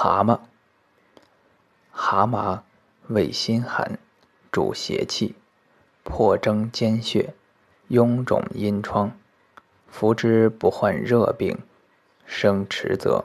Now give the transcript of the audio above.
蛤蟆，蛤蟆味心寒，主邪气，破征兼血，臃肿阴疮，服之不患热病，生迟则。